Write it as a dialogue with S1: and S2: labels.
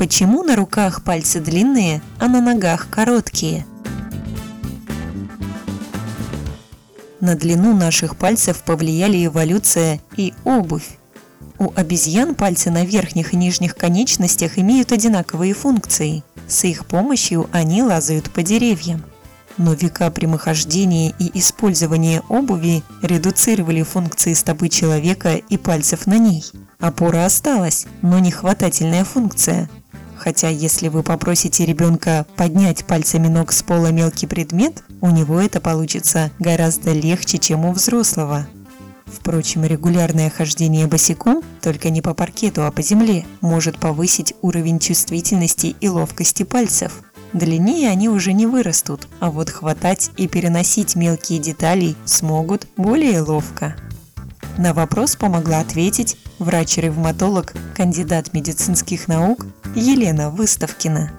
S1: Почему на руках пальцы длинные, а на ногах короткие? На длину наших пальцев повлияли эволюция и обувь. У обезьян пальцы на верхних и нижних конечностях имеют одинаковые функции. С их помощью они лазают по деревьям. Но века прямохождения и использования обуви редуцировали функции стопы человека и пальцев на ней. Опора осталась, но не хватательная функция. Хотя если вы попросите ребенка поднять пальцами ног с пола мелкий предмет, у него это получится гораздо легче, чем у взрослого. Впрочем, регулярное хождение босиком, только не по паркету, а по земле, может повысить уровень чувствительности и ловкости пальцев. Длиннее они уже не вырастут, а вот хватать и переносить мелкие детали смогут более ловко. На вопрос помогла ответить врач-ревматолог, кандидат медицинских наук Елена Выставкина.